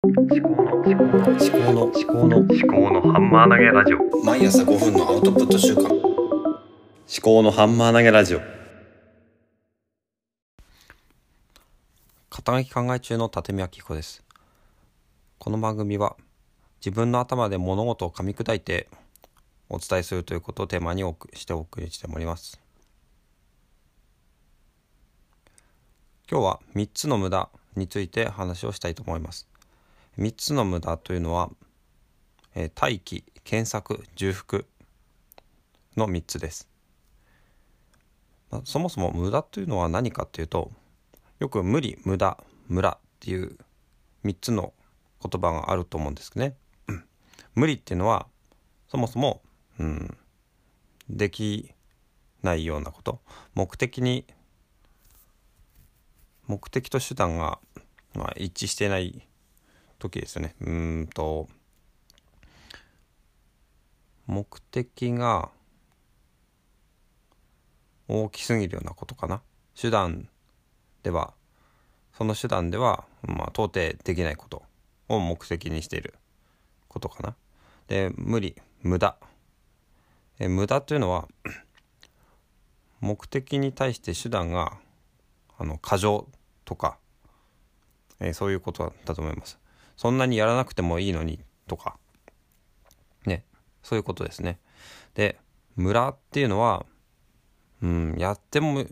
思考の思考の思考の思考の思考のハンマー投げラジオ。毎朝5分のアウトプット週間。思考のハンマー投げラジオ。肩書き考え中の立見明子です。この番組は自分の頭で物事を噛み砕いてお伝えするということをテーマにおくしてお送りしております。今日は3つの無駄について話をしたいと思います3つの無駄というのは、えー待機検索重複の3つです。まあそもそも無駄というのは何かっていうとよく無理無駄無駄っていう3つの言葉があると思うんですね。うん。無理っていうのはそもそも、うん、できないようなこと。目的に目的と手段が、まあ、一致してない時ですよね。うんと目的が大きすぎるようなことかな。手段ではその手段では、まあ、到底できないことを目的にしていることかな。で無理無駄え無駄というのは目的に対して手段があの過剰とか、えーそういうことだと思います。そんなにやらなくてもいいのにとか。ね。そういうことですね。で無駄っていうのはうんやっても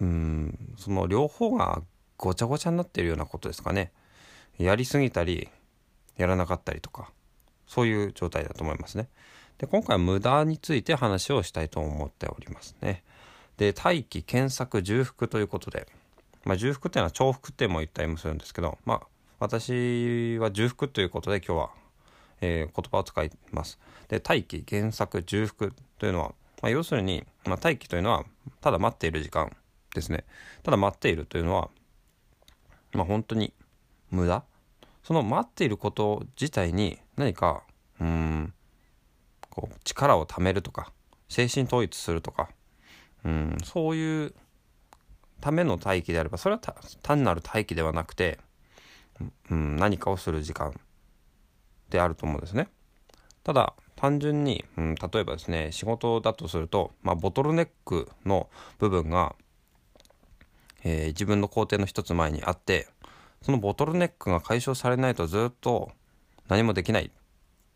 うんその両方がごちゃごちゃになってるようなことですかね。やりすぎたりやらなかったりとかそういう状態だと思いますね。で今回は無駄について話をしたいと思っておりますね。で待機検索重複ということで、まあ、重複っていうのは重複っても言ったりもするんですけどまあ私は重複ということで今日は、えー言葉を使います。で待機検索重複というのは、まあ、要するに、まあ、待機というのはただ待っている時間ですね。ただ待っているというのはまあ本当に無駄？その待っていること自体に何かうんこう力を貯めるとか精神統一するとかうんそういうための待機であればそれは単なる待機ではなくて、うん、何かをする時間であると思うんですね。ただ単純に、うん、例えばですね仕事だとすると、まあ、ボトルネックの部分が、えー自分の工程の一つ前にあってそのボトルネックが解消されないとずっと何もできない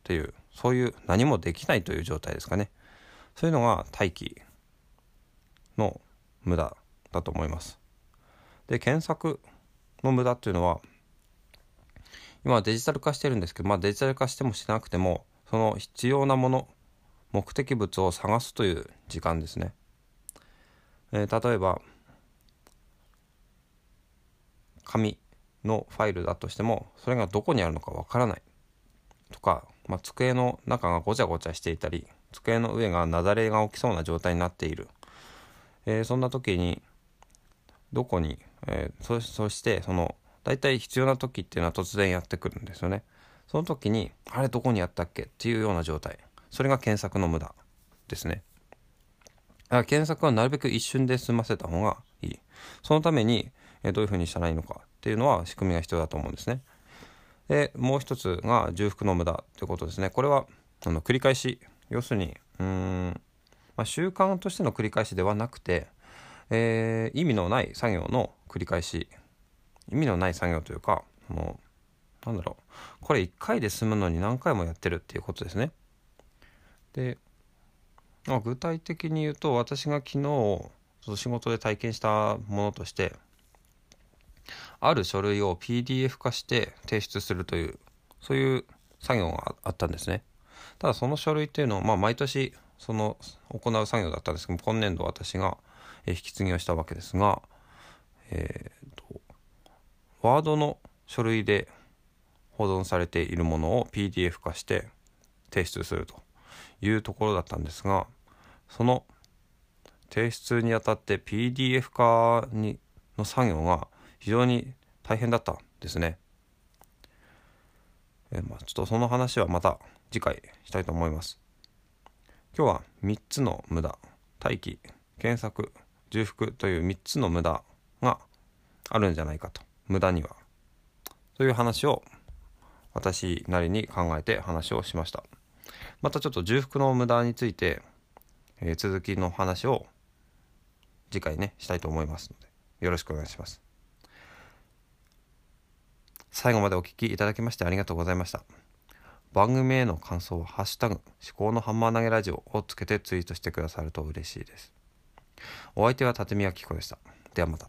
というそういう何もできないという状態ですかねそういうのが待機の無駄だと思います。で検索の無駄っていうのは今はデジタル化してるんですけど、まあ、デジタル化してもしなくてもその必要なもの目的物を探すという時間ですね、えー例えば紙のファイルだとしてもそれがどこにあるのかわからない。とか、まあ、机の中がごちゃごちゃしていたり机の上が雪崩が起きそうな状態になっている、えーそんな時にどこに、えーそそしてその大体必要な時っていうのは突然やってくるんですよね。その時にあれどこにあったっけっていうような状態。それが検索の無駄ですね。だから検索はなるべく一瞬で済ませた方がいい。そのためにえーどういうふうにしたらいいのかっていうのは仕組みが必要だと思うんですね。でもう一つが重複の無駄ということですね。これはあの繰り返し。要するにうん、まあ、習慣としての繰り返しではなくて、えー意味のない作業の繰り返し。意味のない作業というかもうなんだろう。これ1回で済むのに何回もやってるっていうことですね。で、まあ、具体的に言うと私が昨日その仕事で体験したものとしてある書類を PDF 化して提出するというそういう作業があったんですね。ただその書類っていうのを、まあ、毎年その行う作業だったんですけど今年度私がえ引き継ぎをしたわけですがえーとワードの書類で保存されているものを PDF 化して提出するというところだったんですがその提出にあたって PDF 化にの作業が非常に大変だったんですね。えまあ、ちょっとその話はまた次回したいと思います。今日は3つの無駄待機検索重複という3つの無駄があるんじゃないかと。無駄には。という話を私なりに考えて話をしました。またちょっと重複の無駄について、えー続きの話を次回ねしたいと思いますのでよろしくお願いします。最後までお聞きいただきましてありがとうございました。番組への感想は「ハッシュタグ思考のハンマー投げラジオ」をつけてツイートしてくださると嬉しいです。お相手は立宮紀子でした。ではまた。